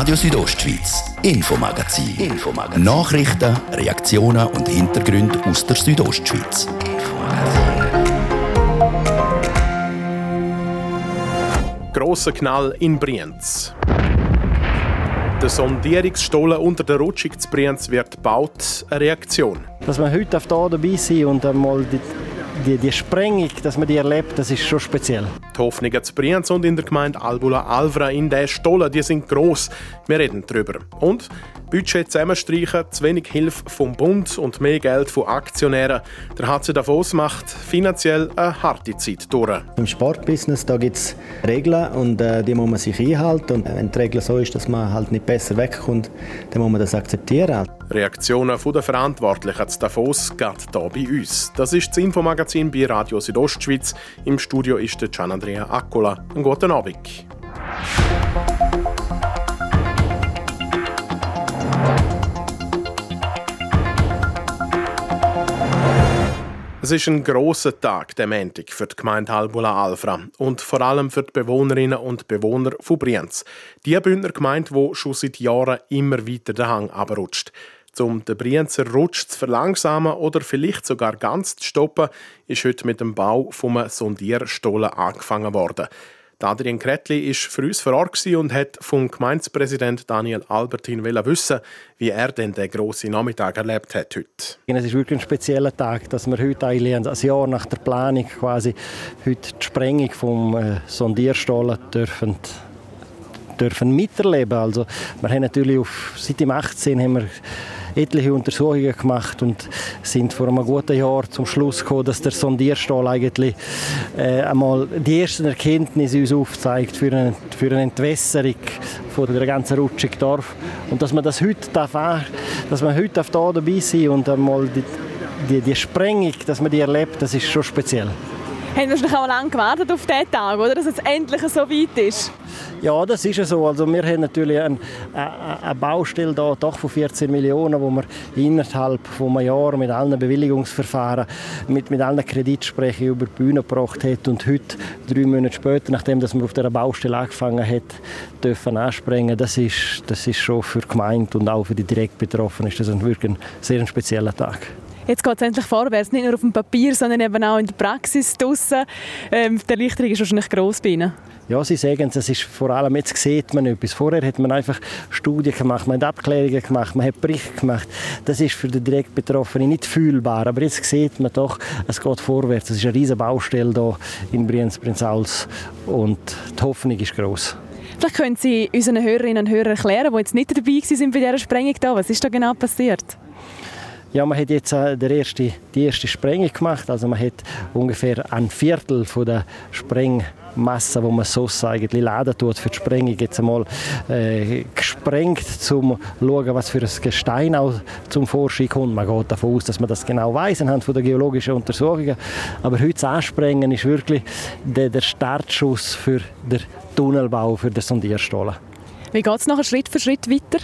Radio Südostschweiz, Infomagazin. Infomagazin. Nachrichten, Reaktionen und Hintergründe aus der Südostschweiz. Grosser Knall in Brienz. Der Sondierungsstollen unter der Rutschung zu Brienz wird gebaut. Eine Reaktion. Dass wir heute auf da dabei sind und einmal die, die, die Sprengung, dass man die erlebt, das ist schon speziell. Die Hoffnungen zu Brienz und in der Gemeinde Albula Alvra in der Stollen, die sind gross. Wir reden darüber. Und Budget zusammenstreichen, zu wenig Hilfe vom Bund und mehr Geld von Aktionären. Der HC Davos macht finanziell eine harte Zeit durch. Im Sportbusiness gibt es Regeln und äh, die muss man sich einhalten. Und wenn die Regel so ist, dass man halt nicht besser wegkommt, dann muss man das akzeptieren. Reaktionen der Verantwortlichen zu Davos geht hier bei uns. Das ist das Infomagazin bei Radio Südostschweiz. Im Studio ist der Gian Andrea Accola. Einen guten Abend. Es ist ein großer Tag, der Montag, für die Gemeinde Albula Alfra und vor allem für die Bewohnerinnen und Bewohner von Brienz. Die Bündner Gemeinde, die schon seit Jahren immer weiter den Hang abrutscht. Um den Brienzer Rutsch zu verlangsamen oder vielleicht sogar ganz zu stoppen, ist heute mit dem Bau vom Sondierstollen angefangen worden. Adrian Kretli war für uns vor Ort und hat vom Gemeindepräsident Daniel Albertin wissen, wie er denn den grossen Nachmittag erlebt hat heute. Es ist wirklich ein spezieller Tag, dass wir heute eigentlich ein Jahr nach der Planung quasi heute die Sprengung vom äh, Sondierstollen dürfen dürfen miterleben. Also wir haben natürlich auf, seit dem 18 haben wir etliche Untersuchungen gemacht und sind vor einem guten Jahr zum Schluss gekommen, dass der Sondierstahl eigentlich äh, einmal die ersten Erkenntnisse uns aufzeigt für eine, für eine Entwässerung von der ganzen Rutschung Dorf und dass man das heute darf, dass man heute auf da dabei sein und einmal die, die, die Sprengung, dass man die erlebt, das ist schon speziell. Haben Sie schon lange gewartet auf diesen Tag, oder? dass es endlich so weit ist? Ja, das ist so. Also wir haben natürlich eine, eine Baustelle da, doch von 14 Millionen, wo wir innerhalb von einem Jahr mit allen Bewilligungsverfahren, mit, mit allen Kreditsprechen über die Bühne gebracht hat und heute, drei Monate später, nachdem dass wir auf dieser Baustelle angefangen haben, dürfen anspringen. Das ist, das ist schon für die Gemeinde und auch für die direkt Betroffenen ist das wirklich ein sehr spezieller Tag. Jetzt geht es endlich vorwärts, nicht nur auf dem Papier, sondern eben auch in der Praxis draussen. Ähm, die Erleichterung ist wahrscheinlich gross bei Ihnen. Ja, Sie sagen es, ist vor allem, jetzt sieht man etwas. Vorher hat man einfach Studien gemacht, man hat Abklärungen gemacht, man hat Berichte gemacht. Das ist für den direkt Betroffenen nicht fühlbar, aber jetzt sieht man doch, es geht vorwärts. Es ist eine riesige Baustelle hier in Brienz-Prinzals und die Hoffnung ist gross. Vielleicht können Sie unseren Hörerinnen und Hörern erklären, die jetzt nicht dabei waren bei dieser Sprengung. Da. Was ist da genau passiert? Ja, man hat jetzt äh, der erste, die erste Sprengung gemacht. Also man hat ungefähr ein Viertel von der Sprengmasse, wo man so eigentlich laden tut für die Sprengung, jetzt einmal äh, gesprengt, um zu schauen, was für ein Gestein auch zum Vorschein kommt. Man geht davon aus, dass man das genau weiß anhand von der geologischen Untersuchungen. Aber heute ansprengen ist wirklich der, der Startschuss für den Tunnelbau für den Sondierstollen. Wie geht es nachher Schritt für Schritt weiter?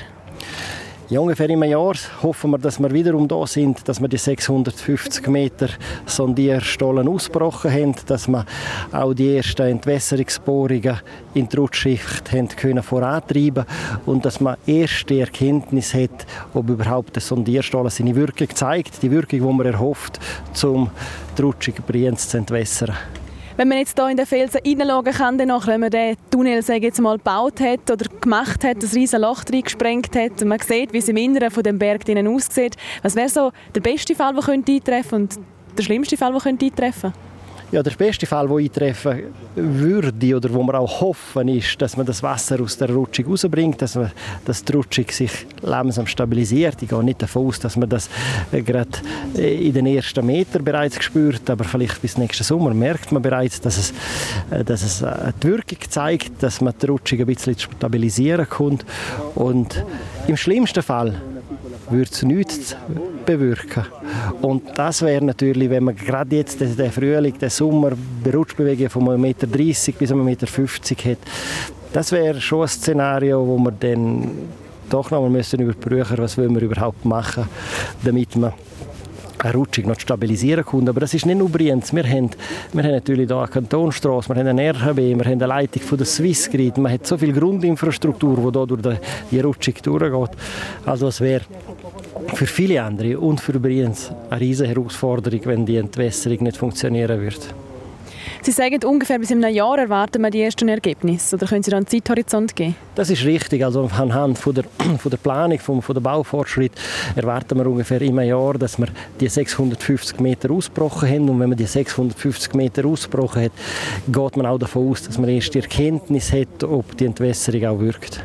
Ja, ungefähr im Jahr hoffen wir, dass wir wiederum da sind, dass wir die 650 Meter Sondierstollen ausgebrochen haben, dass wir auch die ersten Entwässerungsbohrungen in die Rutschschicht haben können vorantreiben und dass man erste Erkenntnis hat, ob überhaupt der Sondierstollen seine Wirkung zeigt, die Wirkung, die man erhofft, um die Rutschung Brienz zu entwässern. Wenn man jetzt hier in den Felsen reinschauen kann, danach, wenn man den Tunnel jetzt mal gebaut hat oder gemacht hat, das riesen Loch reingesprengt hat und man sieht, wie es im Inneren von dem Berg aussieht, was wäre so der beste Fall, der könnte eintreffen und der schlimmste Fall, der könnte eintreffen könnte? Ja, der beste Fall, der eintreffen würde oder wo wir auch hoffen, ist, dass man das Wasser aus der Rutschung rausbringt, dass, man, dass die Rutschung sich langsam stabilisiert. Ich gehe nicht davon aus, dass man das äh, gerade äh, in den ersten Metern bereits spürt, aber vielleicht bis nächsten Sommer merkt man bereits, dass es, äh, dass es die Wirkung zeigt, dass man die Rutschung ein bisschen stabilisieren kann. Und im schlimmsten Fall würde es nichts bewirken. Und das wäre natürlich, wenn man gerade jetzt den, Frühling, den Sommer, Rutschbewegungen von 1,30 Meter bis 1,50 Meter hat, das wäre schon ein Szenario, wo wir dann doch noch mal müssen überprüfen, was wollen wir überhaupt machen, damit man eine Rutschung noch stabilisieren kann. Aber das ist nicht nur Brienz. Wir haben, wir haben natürlich hier eine Kantonstrasse, wir haben eine RHB, wir haben eine Leitung von der Swissgrid. Man hat so viel Grundinfrastruktur, die hier durch die Rutschung durchgeht. Also es wäre für viele andere und für Brienz eine riesige Herausforderung, wenn die Entwässerung nicht funktionieren würde. Sie sagen, ungefähr bis in einem Jahr erwarten wir die ersten Ergebnisse. Oder können Sie da einen Zeithorizont geben? Das ist richtig. Also anhand von der, von der Planung, vom, von der Baufortschritt erwarten wir ungefähr im Jahr, dass wir die 650 Meter ausgebrochen haben. Und wenn man die 650 Meter ausgebrochen hat, geht man auch davon aus, dass man erst die Erkenntnis hat, ob die Entwässerung auch wirkt.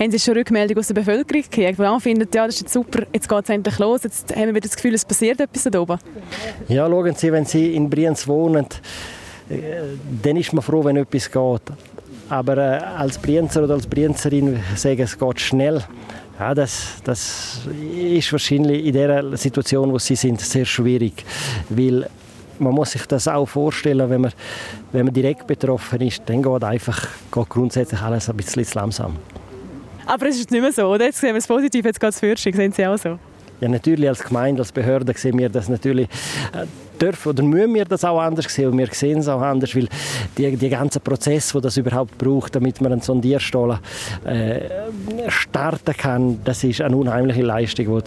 Haben Sie schon Rückmeldung aus der Bevölkerung gekriegt, die findet, ja, das ist jetzt super, jetzt geht es endlich los, jetzt haben wir wieder das Gefühl, es passiert etwas da oben? Ja, schauen Sie, wenn Sie in Brienz wohnen, dann ist man froh, wenn etwas geht. Aber äh, als Brienzer oder als Brienzerin sagen, es geht schnell. Ja, das, das ist wahrscheinlich in der Situation, wo sie sind, sehr schwierig, weil man muss sich das auch vorstellen, wenn man, wenn man direkt betroffen ist, dann geht einfach geht grundsätzlich alles ein bisschen langsam. Aber es ist nicht mehr so, oder? Jetzt sehen wir es positiv, jetzt geht es sehen Sie auch so? Ja, natürlich als Gemeinde, als Behörde sehen wir das natürlich äh, dürfen oder müssen wir das auch anders sehen? Und wir sehen es auch anders, weil die, die ganzen Prozess, wo das überhaupt braucht, damit man einen Sondierstollen äh, starten kann, das ist eine unheimliche Leistung,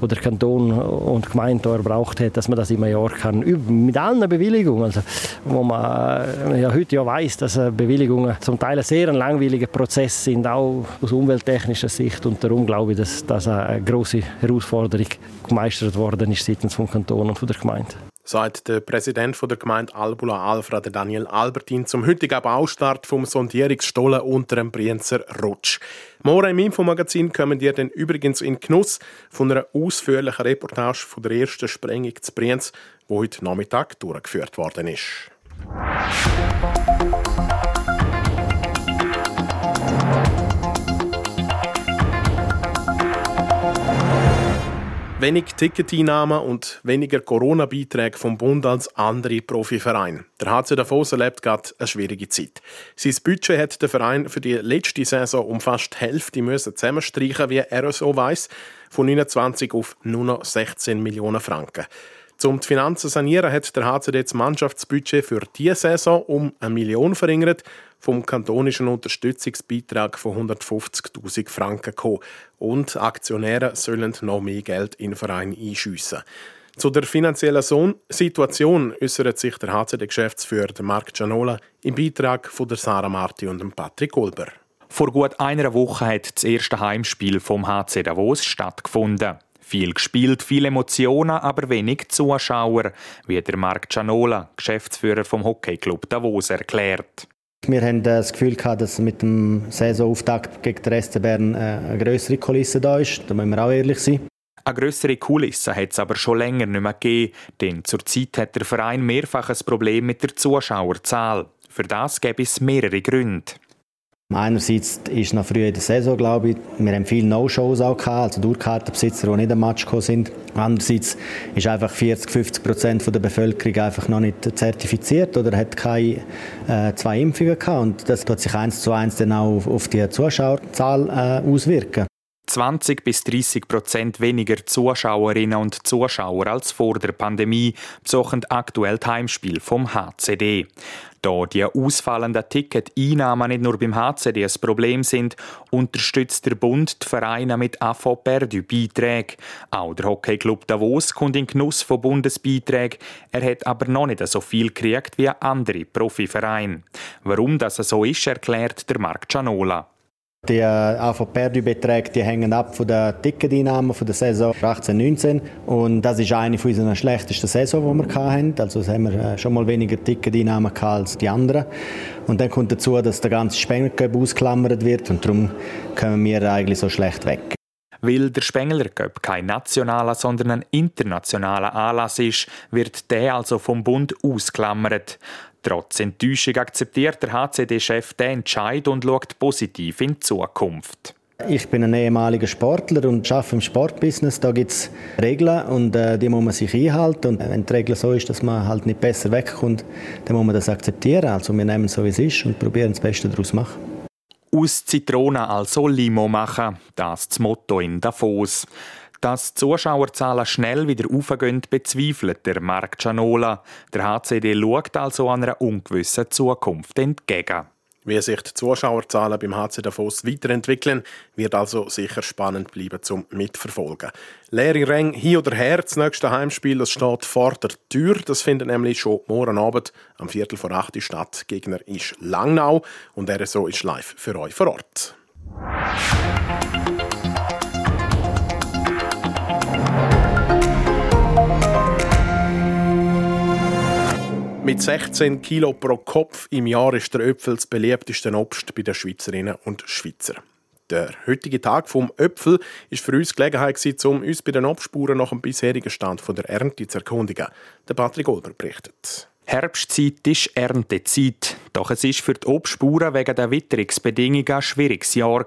die der Kanton und die Gemeinde erbraucht hat, dass man das immer Jahr kann, mit allen Bewilligungen, also, wo man äh, ja heute ja weiß, dass äh, Bewilligungen zum Teil ein sehr langweiliger Prozess sind, auch aus umwelttechnischer Sicht. Und darum glaube ich, dass das eine große Herausforderung gemeistert worden ist seitens vom Kanton und von der Gemeinde sagt der Präsident der Gemeinde Albula Alfra, Daniel Albertin, zum heutigen Baustart vom Sondierungsstollen unter dem Brienzer Rutsch. Morgen im Infomagazin kommen ihr dann übrigens in Genuss von einer ausführlichen Reportage von der ersten Sprengung zu Brienz, die heute Nachmittag durchgeführt worden ist. Wenig Ticketeinnahmen und weniger Corona-Beiträge vom Bund als andere Profivereine. Der HC Davos erlebt gerade eine schwierige Zeit. Sein Budget hat der Verein für die letzte Saison um fast die Hälfte müssen zusammenstreichen, wie er so weiss, von 29 auf nur noch 16 Millionen Franken. Um die Finanzen zu sanieren, hat der HCD das Mannschaftsbudget für diese Saison um eine Million verringert, vom kantonischen Unterstützungsbeitrag von 150.000 Franken kommen. Und Aktionäre sollen noch mehr Geld in den Verein einschiessen. Zu der finanziellen Situation äußert sich der HCD-Geschäftsführer Marc Gianola im Beitrag von der Sarah Marti und Patrick Golber. Vor gut einer Woche hat das erste Heimspiel vom HC Davos stattgefunden. Viel gespielt, viele Emotionen, aber wenig Zuschauer, wie der Marc Gianola, Geschäftsführer vom Hockeyclub Davos, erklärt. Wir haben das Gefühl gehabt, dass mit dem Saisonauftakt gegen den Rest Bern äh, eine größere Kulisse da ist. Da müssen wir auch ehrlich sein. Eine grössere Kulisse hat es aber schon länger nicht mehr gegeben, denn zurzeit hat der Verein mehrfach ein Problem mit der Zuschauerzahl. Für das gäbe es mehrere Gründe. Einerseits ist noch früh in der Saison, glaube ich, wir haben viele No-Shows auch gehabt, also Durchkartenbesitzer, die nicht am Match gekommen sind. Andererseits ist einfach 40, 50 Prozent der Bevölkerung einfach noch nicht zertifiziert oder hat keine äh, zwei Impfungen gehabt und das tut sich eins zu eins dann auch auf die Zuschauerzahl äh, auswirken. 20 bis 30 Prozent weniger Zuschauerinnen und Zuschauer als vor der Pandemie besuchen aktuell das Heimspiel vom HCD. Da die ausfallenden Ticket-Einnahmen nicht nur beim HCD ein Problem sind, unterstützt der Bund die Vereine mit AFO Perdu Beiträgen. Auch der Hockeyclub Davos kommt in Genuss von Bundesbeiträgen. Er hat aber noch nicht so viel gekriegt wie andere Profivereine. Warum das so ist, erklärt der Marc Gianola. Die AV-Perdu-Beträge die hängen ab von der Ticketeinnahmen von der Saison 18-19 und das ist eine von unseren schlechtesten Saison, die wir hatten. Also haben wir äh, schon mal weniger Ticketeinnahmen als die anderen. Und dann kommt dazu, dass der ganze Spengler ausklammert wird und darum kommen wir eigentlich so schlecht weg. Weil der Spengler Cup kein nationaler, sondern ein internationaler Anlass ist, wird der also vom Bund ausklammert. Trotz Enttäuschung akzeptiert der HCD-Chef den Entscheid und schaut positiv in die Zukunft. Ich bin ein ehemaliger Sportler und arbeite im Sportbusiness. Da gibt es Regeln und äh, die muss man sich einhalten. Und wenn die Regel so ist, dass man halt nicht besser wegkommt, dann muss man das akzeptieren. Also wir nehmen es so, wie es ist und probieren das Beste daraus zu machen. Aus Zitronen also Limo machen, das ist das Motto in Davos. Dass die Zuschauerzahlen schnell wieder aufgehen, bezweifelt der Marc Cianola. Der HCD schaut also einer ungewissen Zukunft entgegen. Wie sich die Zuschauerzahlen beim HC Davos weiterentwickeln, wird also sicher spannend bleiben zum Mitverfolgen. Leere Ränge hier oder her, das nächste Heimspiel, das steht vor der Tür. Das findet nämlich schon morgen Abend am Viertel vor acht statt. Gegner ist Langnau und RSO ist live für euch vor Ort. Mit 16 Kilo pro Kopf im Jahr ist der Öpfel das beliebteste Obst bei den Schweizerinnen und Schweizer. Der heutige Tag vom Öpfel ist für uns Gelegenheit um uns bei den Obstspuren nach dem bisherigen Stand der Ernte zu erkundigen. Der Patrick Olber berichtet. Herbstzeit ist Erntezeit. Doch es ist für die Obstspuren wegen der Witterungsbedingungen ein schwieriges Jahr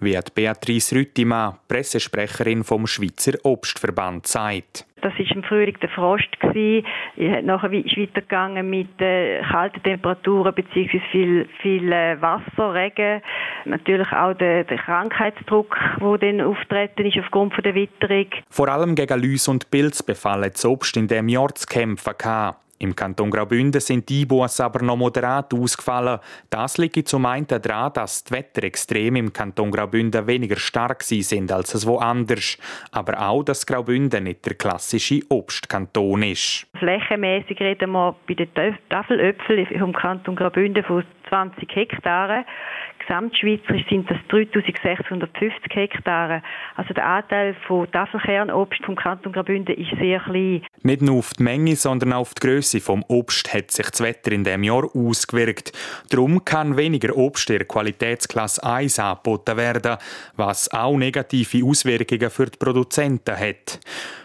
wie Beatrice Rüttimann, Pressesprecherin vom Schweizer Obstverband, sagt. Das war im Frühling der Frost. Nachher ist weitergegangen mit äh, kalten Temperaturen bzw. viel, viel äh, Wasser, Regen. Natürlich auch der, der Krankheitsdruck, der dann auftreten ist aufgrund der Witterung. Vor allem gegen Läus und Pilz befallen das Obst in diesem Jahr zu kämpfen. Gehabt. Im Kanton Graubünden sind die Einbußen aber noch moderat ausgefallen. Das liegt zum einen daran, dass die Wetterextreme im Kanton Graubünden weniger stark sind als woanders. Aber auch, dass Graubünden nicht der klassische Obstkanton ist. Flächenmäßig reden wir bei den Tafelöpfeln vom Kanton Graubünden von 20 Hektaren. Gesamtschweizerisch sind das 3650 Hektare. Also der Anteil von Tafelkernobst vom Kanton Graubünden ist sehr klein. Nicht nur auf die Menge, sondern auch auf die Größe vom Obst hat sich das Wetter in diesem Jahr ausgewirkt. Darum kann weniger Obst der Qualitätsklasse 1 angeboten werden, was auch negative Auswirkungen für die Produzenten hat.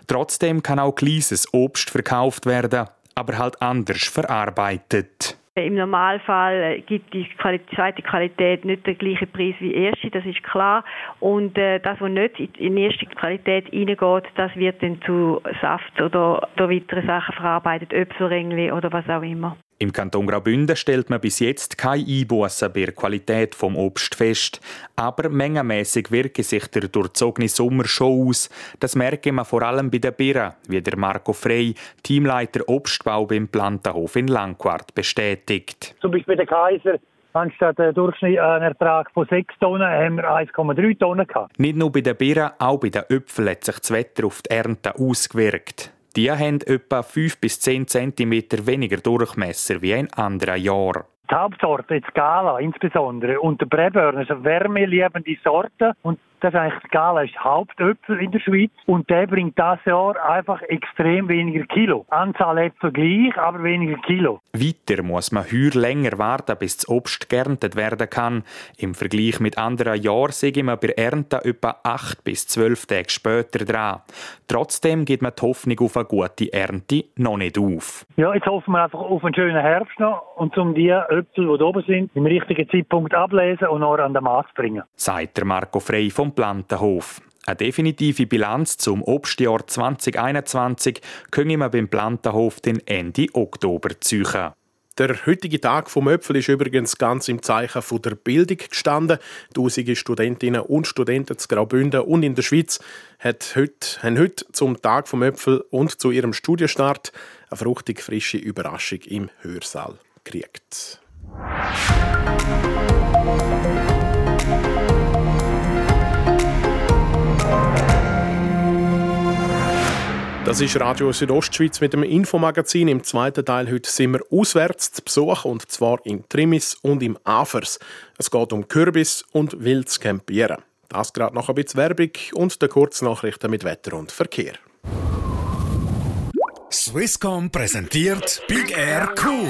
Trotzdem kann auch kleines Obst verkauft werden, aber halt anders verarbeitet. Im Normalfall gibt die zweite Qualität nicht den gleichen Preis wie die erste, das ist klar. Und äh, das, was nicht in die erste Qualität reingeht, das wird dann zu Saft oder, oder weiteren Sachen verarbeitet, Äpfelrängli oder was auch immer. Im Kanton Graubünden stellt man bis jetzt keine Einbußen bei der Qualität vom Obst fest. Aber mengenmäßig wirke sich der durchzogene Sommer schon aus. Das merke man vor allem bei den Birnen, wie der Marco Frey, Teamleiter Obstbau beim Plantenhof in Langquart, bestätigt. Zum Beispiel der Kaiser Anstatt einen durchschnittlichen Ertrag von 6 Tonnen haben wir 1,3 Tonnen gehabt. Nicht nur bei den Birnen, auch bei den Äpfeln hat sich das Wetter auf die Ernte ausgewirkt. Die haben etwa 5 bis 10 cm weniger Durchmesser wie in anderen Jahren. Die Hauptsorte, die Gala insbesondere, und der Breburner, sind wärmeliebende Sorten. Und das ist eigentlich, Gala ist Hauptöpfel in der Schweiz und der bringt das Jahr einfach extrem weniger Kilo. Anzahl Äpfel gleich, aber weniger Kilo. Weiter muss man heuer länger warten, bis das Obst geerntet werden kann. Im Vergleich mit anderen Jahren sehe man bei Ernte etwa 8 bis 12 Tage später dran. Trotzdem geht man die Hoffnung auf eine gute Ernte noch nicht auf. Ja, jetzt hoffen wir einfach auf einen schönen Herbst noch und um die Äpfel, die oben sind, im richtigen Zeitpunkt ablesen und noch an den Markt bringen. Sagt der Marco Frey vom Plantenhof. Eine definitive Bilanz zum Obstjahr 2021 können wir beim Plantenhof den Ende Oktober ziehen. Der heutige Tag vom Öpfel ist übrigens ganz im Zeichen der Bildung gestanden. Tausende Studentinnen und Studenten zu Graubünden und in der Schweiz haben heute zum Tag vom Öpfel und zu ihrem Studienstart eine fruchtig frische Überraschung im Hörsaal gekriegt. Das ist Radio Südostschweiz mit dem Infomagazin. Im zweiten Teil heute sind wir auswärts zu Besuch und zwar in Trimis und im Afers. Es geht um Kürbis und wildes Campieren. Das gerade noch ein bisschen Werbung und der Kurznachrichten mit Wetter und Verkehr. Swisscom präsentiert Big Air Kur.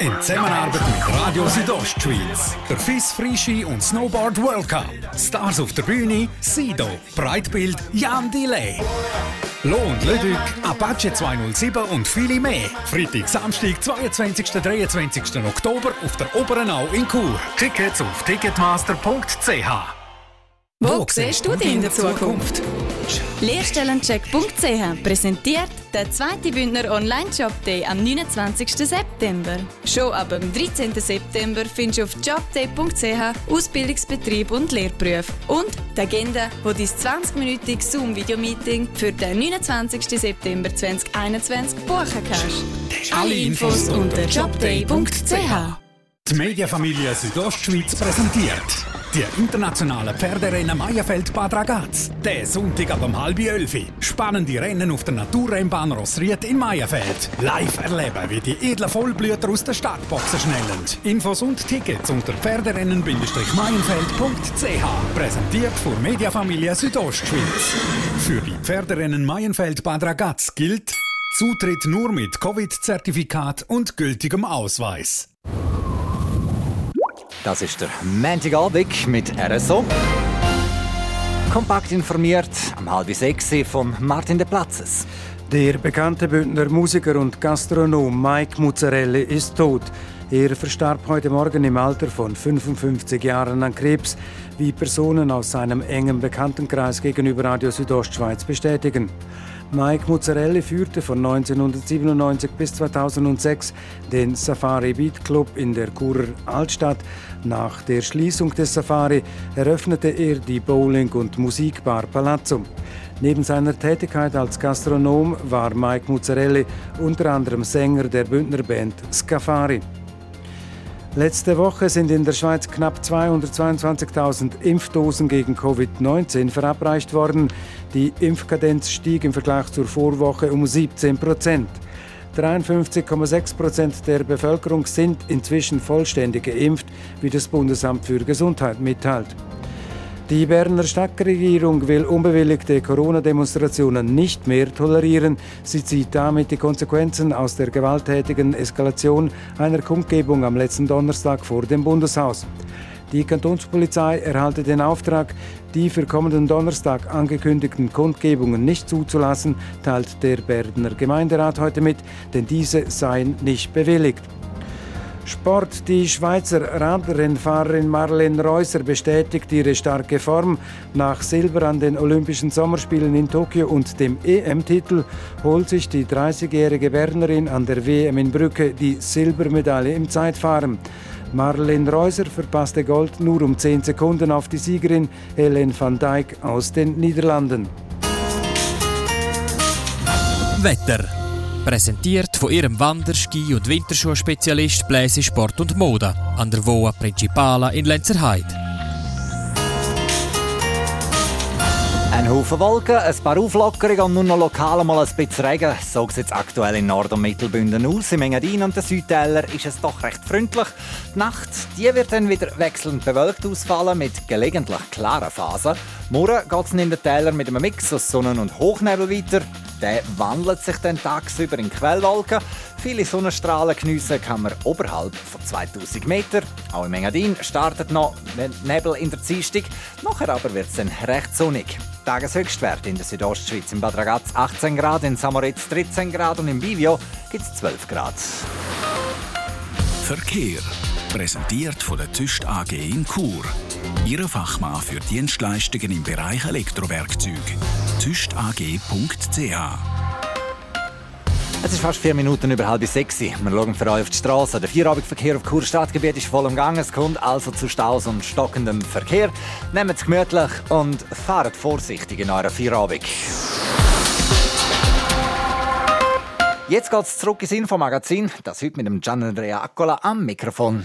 In Zusammenarbeit mit Radio Südostschweiz. Der FIS Frischi und Snowboard World Cup. Stars auf der Bühne, Sido, Breitbild, Jan Delay. Lohn Lüdück, Apache 207 und viele mehr. Freitag, Samstag, 22. 23. Oktober auf der Oberenau in Chur. Tickets auf ticketmaster.ch. Wo siehst du dich in der Zukunft? Lehrstellencheck.ch präsentiert der zweite Bündner Online-Job Day am 29. September. Schon ab dem 13. September findest du auf jobday.ch Ausbildungsbetrieb und Lehrprüfe und die Agenda, wo dein 20-minütiges Zoom-Video-Meeting für den 29. September 2021 buchen kannst. Alle Infos unter jobday.ch. Die Mediafamilie Südostschweiz präsentiert die internationale Pferderennen Meierfeld Bad Ragaz. Der Sonntag ab um halb elf. Spannende Rennen auf der Naturrennbahn Rossried in Meierfeld. Live erleben, wie die edlen Vollblüter aus der Startboxen schnellen. Infos und Tickets unter pferderennen-meienfeld.ch. Präsentiert von Mediafamilie Südostschweiz. Für die Pferderennen Meierfeld Bad Ragaz gilt Zutritt nur mit Covid-Zertifikat und gültigem Ausweis. Das ist der Montagabend mit RSO. Kompakt informiert am halb sechs von Martin de Platzes. Der bekannte Bündner Musiker und Gastronom Mike Muzzarelli ist tot. Er verstarb heute Morgen im Alter von 55 Jahren an Krebs, wie Personen aus seinem engen Bekanntenkreis gegenüber Radio Südostschweiz bestätigen. Mike Muzzarelli führte von 1997 bis 2006 den Safari Beat Club in der Churer Altstadt. Nach der Schließung des Safari eröffnete er die Bowling- und Musikbar Palazzo. Neben seiner Tätigkeit als Gastronom war Mike Muzzarelli unter anderem Sänger der Bündnerband Scafari. Letzte Woche sind in der Schweiz knapp 222.000 Impfdosen gegen Covid-19 verabreicht worden. Die Impfkadenz stieg im Vergleich zur Vorwoche um 17 Prozent. 53,6 Prozent der Bevölkerung sind inzwischen vollständig geimpft, wie das Bundesamt für Gesundheit mitteilt. Die Berner Stadtregierung will unbewilligte Corona-Demonstrationen nicht mehr tolerieren. Sie zieht damit die Konsequenzen aus der gewalttätigen Eskalation einer Kundgebung am letzten Donnerstag vor dem Bundeshaus. Die Kantonspolizei erhalte den Auftrag, die für kommenden Donnerstag angekündigten Kundgebungen nicht zuzulassen, teilt der Berner Gemeinderat heute mit, denn diese seien nicht bewilligt. Sport. Die Schweizer Radrennfahrerin Marlene Reusser bestätigt ihre starke Form. Nach Silber an den Olympischen Sommerspielen in Tokio und dem EM-Titel holt sich die 30-jährige Bernerin an der WM in Brücke die Silbermedaille im Zeitfahren. Marlene Reuser verpasste Gold nur um 10 Sekunden auf die Siegerin Helen van Dijk aus den Niederlanden. Wetter. Präsentiert von ihrem Wander-, Ski- und Winterschuhspezialist Bläse Sport und Mode an der Voa Principala in Lenzerheide. Ein Haufen Wolken, ein paar Auflockerungen und nur noch lokal mal ein bisschen Regen. So sieht es aktuell in Nord- und Mittelbünden aus. Im Engadin und den Südtäler ist es doch recht freundlich. Die Nacht die wird dann wieder wechselnd bewölkt ausfallen mit gelegentlich klaren Phasen. Morgen geht es in den Tälern mit einem Mix aus Sonnen- und Hochnebel weiter. Der wandelt sich dann tagsüber in Quellwolken. Viele Sonnenstrahlen geniessen kann man oberhalb von 2000 Meter. Auch im Engadin startet noch Nebel in der Dienstag. Nachher aber wird es dann recht sonnig. Tageshöchstwert in der Südostschweiz im Bad Ragaz 18 Grad, in Samoritz 13 Grad und im Bivio gibt es 12 Grad. Verkehr. Präsentiert von der Tüst AG in Chur. Ihre Fachmann für Dienstleistungen im Bereich Elektrowerkzeug. tüstag.ch es ist fast vier Minuten über halb sechs. Wir schauen für euch auf die Straße. Der Vierabendverkehr auf Chur Stadtgebiet ist voll im Gang. Es kommt also zu Staus und stockendem Verkehr. Nehmt es gemütlich und fahrt vorsichtig in eurer Vierabend. Jetzt geht es zurück ins Infomagazin. Das heute mit dem Gianandrea Accola am Mikrofon.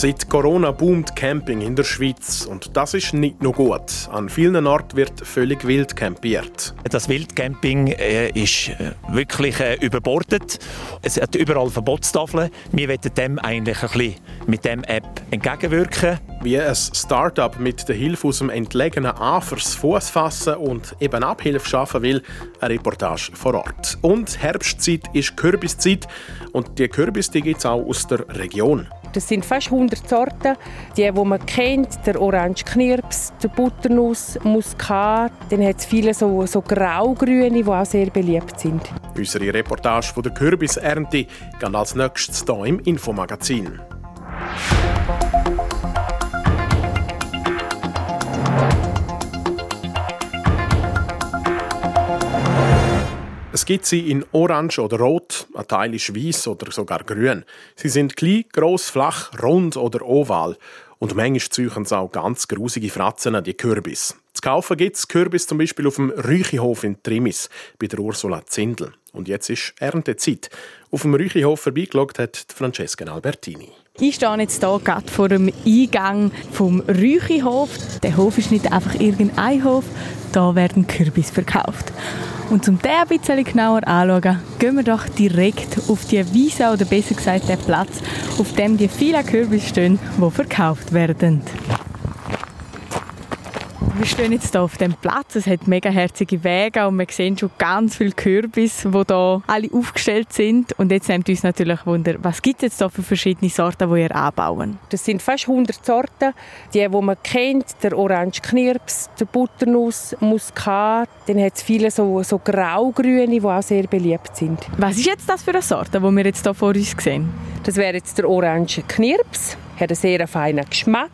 Seit Corona boomt Camping in der Schweiz und das ist nicht nur gut. An vielen Orten wird völlig wild campiert. Das Wildcamping äh, ist äh, wirklich äh, überbordet. Es hat überall Verbotstafeln. Wir wollen dem eigentlich ein bisschen mit dem App entgegenwirken. Wie ein Start-up mit der Hilfe aus dem entlegenen Afers Fuß fassen und eben Abhilfe schaffen will, eine Reportage vor Ort. Und Herbstzeit ist Kürbiszeit und die Kürbis gibt es auch aus der Region. Das sind fast 100 Sorten. Die, die man kennt, der Orange Knirps, der Butternuss, Muskat. Dann hat es viele so, so graugrüne, die auch sehr beliebt sind. Unsere Reportage von der Kürbisernte geht als nächstes hier im Infomagazin. Es gibt sie in Orange oder Rot, ein Teil ist weiß oder sogar grün. Sie sind klein, gross, flach, rund oder oval. Und manchmal züchen sie auch ganz grusige Fratzen an die Kürbis. Zu kaufen gibt es Kürbis zum Beispiel auf dem Rüchihof in Trimis bei der Ursula Zindel. Und jetzt ist Erntezeit. Auf dem Rüchihof vorbeigeloggt hat Francesca Albertini. Ich stehe jetzt hier gerade vor dem Eingang vom Rüchihof. Der Hof ist nicht einfach irgendein Hof, da werden Kürbis verkauft. Und um das ein bisschen genauer anzuschauen, gehen wir doch direkt auf die Wiese oder besser gesagt den Platz, auf dem die vielen Kürbisse stehen, die verkauft werden. Wir stehen jetzt hier auf dem Platz. Es hat mega herzige Wege und wir sehen schon ganz viele Kürbisse, die hier alle aufgestellt sind. Und jetzt nimmt uns natürlich Wunder, was gibt es jetzt hier für verschiedene Sorten, die ihr anbauen? Das sind fast 100 Sorten. Die, die man kennt, der Orange Knirps, der Butternuss, Muskat. Dann hat es viele so, so graugrüne, die auch sehr beliebt sind. Was ist jetzt das für eine Sorte, die wir jetzt hier vor uns sehen? Das wäre jetzt der Orange Knirps hat einen sehr feinen Geschmack,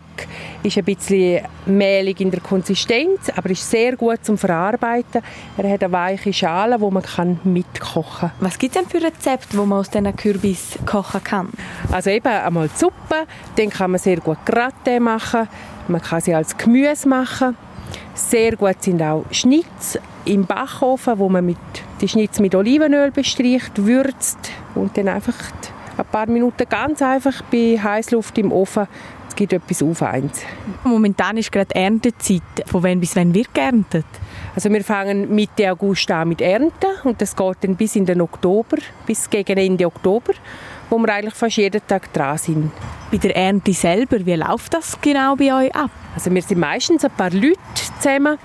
ist ein bisschen mehlig in der Konsistenz, aber ist sehr gut zum Verarbeiten. Er hat eine weiche Schale, wo man kann mitkochen kann. Was gibt es denn für Rezepte, wo man aus diesen Kürbis kochen kann? Also eben einmal die Suppe, dann kann man sehr gut Gratte machen, man kann sie als Gemüse machen. Sehr gut sind auch Schnitz im Backofen, wo man mit, die Schnitz mit Olivenöl bestreicht, würzt und dann einfach ein paar Minuten ganz einfach bei Heißluft im Ofen. Es gibt etwas Aufeins. Momentan ist gerade Erntezeit. Von wann bis wann wird geerntet? Also wir fangen Mitte August an mit Ernten und das geht dann bis in den Oktober, bis gegen Ende Oktober, wo wir eigentlich fast jeden Tag dran sind. Bei der Ernte selber, wie läuft das genau bei euch ab? Also wir sind meistens ein paar Leute zusammen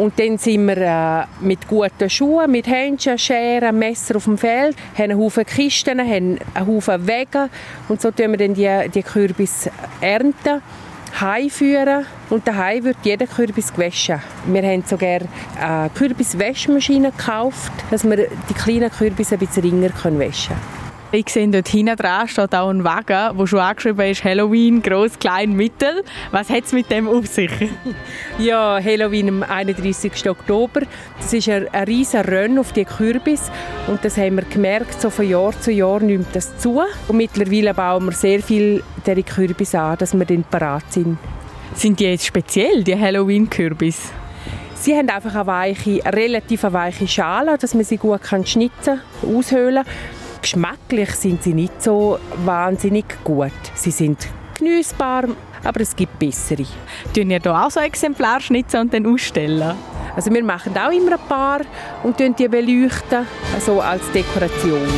und dann sind wir äh, mit guten Schuhen, mit Händchen, Scheren, Messer auf dem Feld, haben einen Haufen Kisten, haben einen Haufen Wege und so tun wir dann die, die Kürbis ernten heimführen und daheim wird jeder Kürbis gewaschen. Wir haben sogar eine Kürbiswaschmaschine gekauft, dass wir die kleinen Kürbisse ein bisschen ringer waschen können. Ich sehe dort hinten dran steht auch ein Wagen, wo schon angeschrieben ist Halloween, groß, klein, mittel. Was hat es mit dem auf sich? ja, Halloween am 31. Oktober. Das ist ein, ein riesiger Rennen auf die Kürbis. Und das haben wir gemerkt, so von Jahr zu Jahr nimmt das zu. Und mittlerweile bauen wir sehr viel dieser Kürbis an, dass wir dann parat sind. Sind die jetzt speziell, die Halloween-Kürbis? Sie haben einfach eine weiche, relativ weiche Schale, dass man sie gut schnitzen kann, aushöhlen kann. Geschmacklich sind sie nicht so wahnsinnig gut. Sie sind genießbar, aber es gibt bessere. Tun ihr hier auch so Exemplar schnitzen und dann ausstellen? Also wir machen auch immer ein paar und die beleuchten, also als Dekoration.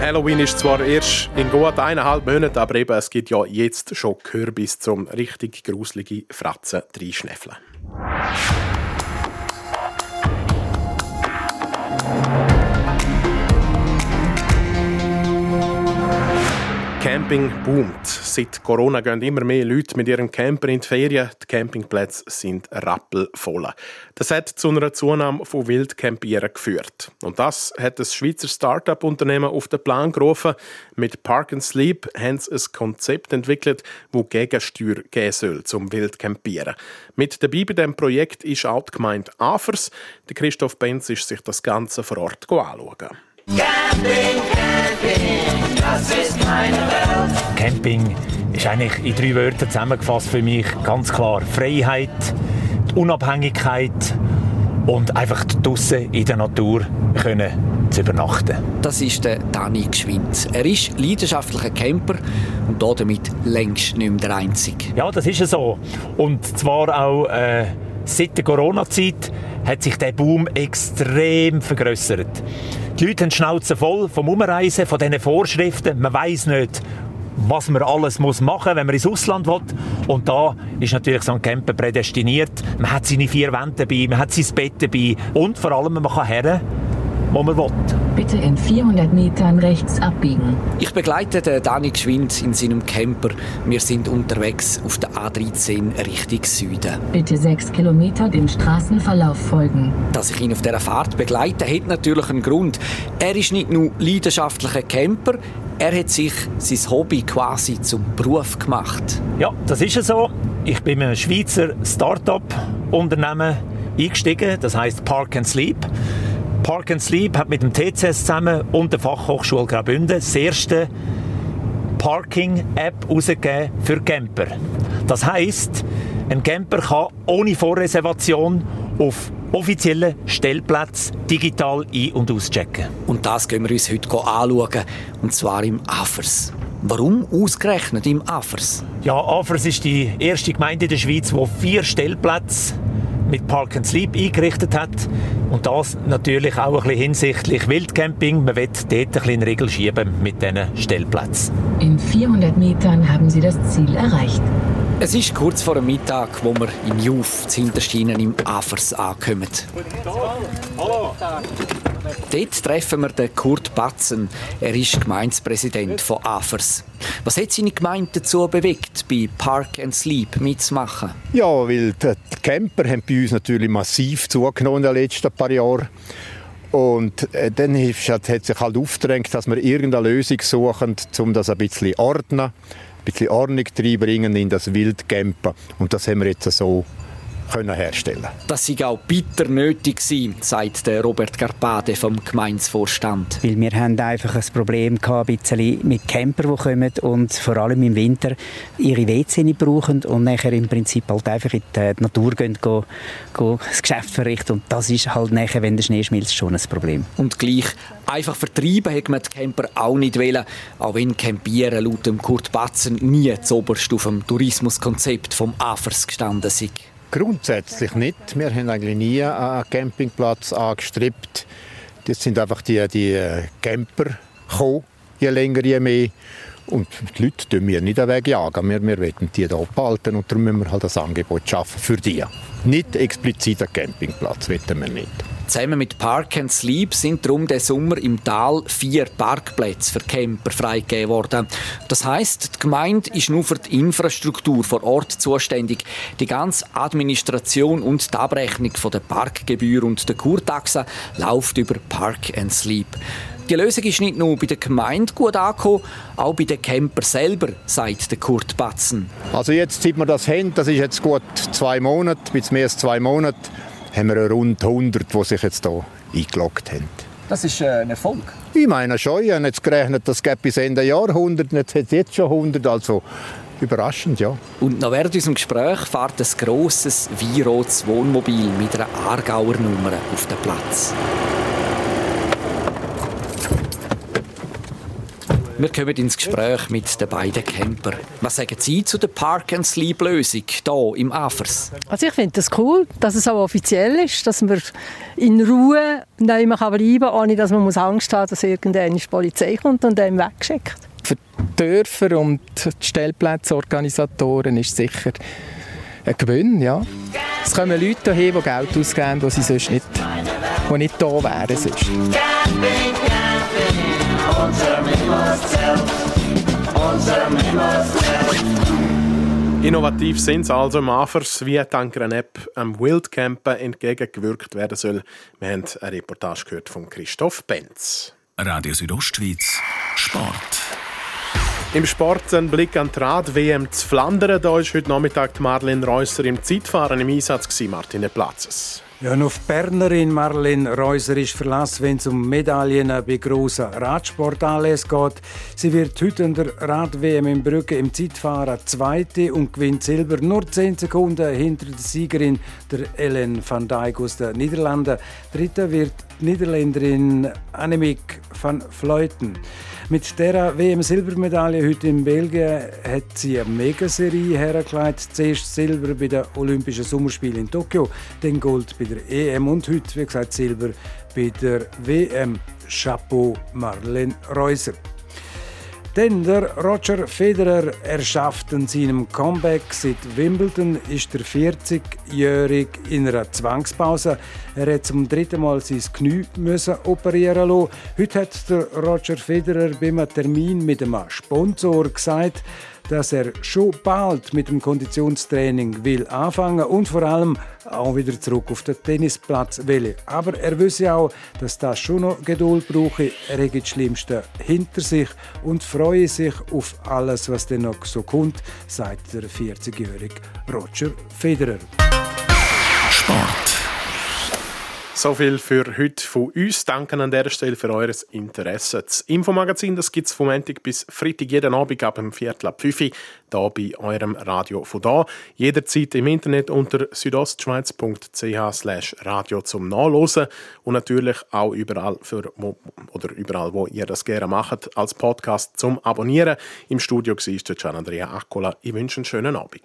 Halloween ist zwar erst in gut eineinhalb Monaten, aber eben, es gibt ja jetzt schon Kürbis zum richtig gruselige Fratzen reinschnäffeln. Thank you. Camping boomt. Seit Corona gehen immer mehr Leute mit ihrem Camper in die Ferien. Die Campingplätze sind rappelvoll. Das hat zu einer Zunahme von Wildcampieren geführt. Und das hat das Schweizer Start-up-Unternehmen auf den Plan gerufen. Mit Park and Sleep haben sie ein Konzept entwickelt, das Gegensteuer geben soll zum Wildcampieren. Mit dabei bei diesem Projekt ist auch die Gemeinde Afers. Christoph Benz ist sich das Ganze vor Ort anschauen. Camping, Camping, das ist meine Welt. Camping ist eigentlich in drei Wörtern zusammengefasst für mich ganz klar Freiheit, Unabhängigkeit und einfach draußen in der Natur können zu übernachten. Das ist der Dani Geschwind. Er ist leidenschaftlicher Camper und damit längst nicht mehr der Einzige. Ja, das ist so. Und zwar auch äh, seit der Corona-Zeit hat sich der Boom extrem vergrößert. Die Leute haben die Schnauze voll vom Umreisen, von diesen Vorschriften. Man weiß nicht, was man alles muss machen muss, wenn man ins Ausland will. Und da ist natürlich so ein Camper prädestiniert. Man hat seine vier Wände dabei, man hat sein Bett dabei und vor allem man kann her wo man will. Bitte in 400 Metern rechts abbiegen. Ich begleite den Dani Geschwind in seinem Camper. Wir sind unterwegs auf der A13 Richtung Süden. Bitte 6 Kilometer dem Straßenverlauf folgen. Dass ich ihn auf dieser Fahrt begleite, hat natürlich einen Grund. Er ist nicht nur leidenschaftlicher Camper, er hat sich sein Hobby quasi zum Beruf gemacht. Ja, das ist so. Ich bin einem Schweizer Start-up-Unternehmen eingestiegen, das heißt Park and Sleep. Park and Sleep hat mit dem TCS zusammen und der Fachhochschule Graubünden das erste Parking-App herausgegeben für Camper. Das heißt, ein Camper kann ohne Vorreservation auf offiziellen Stellplätzen digital ein- und auschecken. Und das gehen wir uns heute anschauen, und zwar im Afers. Warum ausgerechnet im Afers? Ja, Afers ist die erste Gemeinde in der Schweiz, die vier Stellplätze mit Park and Sleep eingerichtet hat. Und das natürlich auch ein bisschen hinsichtlich Wildcamping. Man will dort ein bisschen Regel schieben mit diesen Stellplätzen. In 400 Metern haben Sie das Ziel erreicht. Es ist kurz vor dem Mittag, wo wir in Juf, zu Hintersteinen im Afers ankommen. Hallo. Dort treffen wir den Kurt Batzen. Er ist Gemeindepräsident von Afers. Was hat seine Gemeinde dazu bewegt, bei Park and Sleep mitzumachen? Ja, weil die Camper haben bei uns natürlich massiv zugenommen in den letzten paar Jahren. Und äh, dann hat sich halt aufgedrängt, dass wir irgendeine Lösung suchen, um das ein bisschen ordnen, ein bisschen Ordnung reinbringen in das Wildcampen. Und das haben wir jetzt so können herstellen. Das sei auch bitter nötig gewesen, sagt der Robert Garpade vom Gemeinsvorstand. Weil wir haben einfach ein Problem gehabt, ein bisschen mit Camper, die kommen und vor allem im Winter ihre WC nicht brauchen und nachher im Prinzip halt einfach in die Natur gehen, gehen, gehen das Geschäft verrichten und das ist halt nachher, wenn der Schnee schmilzt, schon ein Problem. Und gleich einfach vertreiben hat man die Camper auch nicht wollen, auch wenn Campieren laut dem Kurt Batzen nie zuoberst auf dem Tourismuskonzept vom AFERS gestanden sei. Grundsätzlich nicht. Wir haben eigentlich nie einen Campingplatz angestrebt. Das sind einfach die, die Camper gekommen, je länger, je mehr. Und die Leute tun wir nicht Weg jagen. Wir, wir wollen die hier behalten und darum müssen wir halt das Angebot schaffen für die. Nicht explizit einen Campingplatz, wollen wir nicht. Zusammen mit Park and Sleep sind darum der Sommer im Tal vier Parkplätze für Camper freigegeben worden. Das heißt, die Gemeinde ist nur für die Infrastruktur vor Ort zuständig. Die ganze Administration und die Abrechnung von der Parkgebühr und der Kurtaxe läuft über Park and Sleep. Die Lösung ist nicht nur bei der Gemeinde gut angekommen, auch bei den Camper selber, sagt Kurt Batzen. Also jetzt, seit wir das haben, das ist jetzt gut zwei Monate, bis mehr als zwei Monate, haben wir rund 100, die sich jetzt hier eingeloggt haben. Das ist äh, ein Erfolg. Ich meine schon, ich habe jetzt gerechnet, das geht bis Ende Jahr 100, jetzt hat es jetzt schon 100, also überraschend, ja. Und noch während unserem Gespräch fährt ein grosses, weirotes Wohnmobil mit einer Aargauer Nummer auf den Platz. Wir kommen ins Gespräch mit den beiden Camper. Was sagen Sie zu der Park-and-Sleep-Lösung hier im Afers? Also ich finde das cool, dass es auch offiziell ist, dass man in Ruhe nicht mehr bleiben kann, ohne dass man Angst haben muss, dass irgendeine Polizei kommt und einen wegschickt. Für die Dörfer und die Stellplatzorganisatoren ist sicher ein Gewinn, ja. Es kommen Leute hierher, die Geld ausgeben, die sie sonst nicht, die nicht da wären sonst. Innovativ sind sie also im Afers, wie dank einer App am Wildcampen entgegengewirkt werden soll. Wir haben eine Reportage gehört von Christoph Benz. Radio Südostschweiz, Sport. Im Sport ein Blick an die Rad-WM zu Flandern. Da ist heute Nachmittag Marlene Reusser im Zeitfahren im Einsatz, Martin Platzes. Ja, und auf Bernerin Marlene Reuser ist Verlass, wenn es um Medaillen bei grossen Radsportanlässen geht. Sie wird heute in der Rad-WM in Brügge im Zeitfahren Zweite und gewinnt Silber nur 10 Sekunden hinter der Siegerin, der Ellen van Dijk aus den Niederlanden. Dritte wird Niederländerin Annemiek van Vleuten. Mit der WM-Silbermedaille heute in Belgien hat sie eine Megaserie hergelegt. Zuerst Silber bei den Olympischen Sommerspielen in Tokio, dann Gold bei der EM und heute, wie gesagt, Silber bei der WM. Chapeau Marlene Reuser. Denn der Roger Federer erschafft in seinem Comeback seit Wimbledon ist der 40-Jährige in einer Zwangspause. Er hat zum dritten Mal sein Knie müssen operieren lassen. Heute hat der Roger Federer beim Termin mit einem Sponsor gesagt, dass er schon bald mit dem Konditionstraining will anfangen und vor allem auch wieder zurück auf den Tennisplatz will. Aber er wisse auch, dass das schon noch Geduld brauche. Er hat das Schlimmste hinter sich und freue sich auf alles, was dann noch so kommt, sagt der 40-jährige Roger Federer. Sport. So viel für heute von uns. Danke an dieser Stelle für euer Interesse. Das Infomagazin gibt es vom Montag bis Freitag jeden Abend ab dem Viertel ab 5 Uhr hier bei eurem Radio von da. Jederzeit im Internet unter südostschweiz.ch radio zum Nachlesen und natürlich auch überall, für, oder überall, wo ihr das gerne macht, als Podcast zum Abonnieren. Im Studio war Gian Andrea Accola. Ich wünsche einen schönen Abend.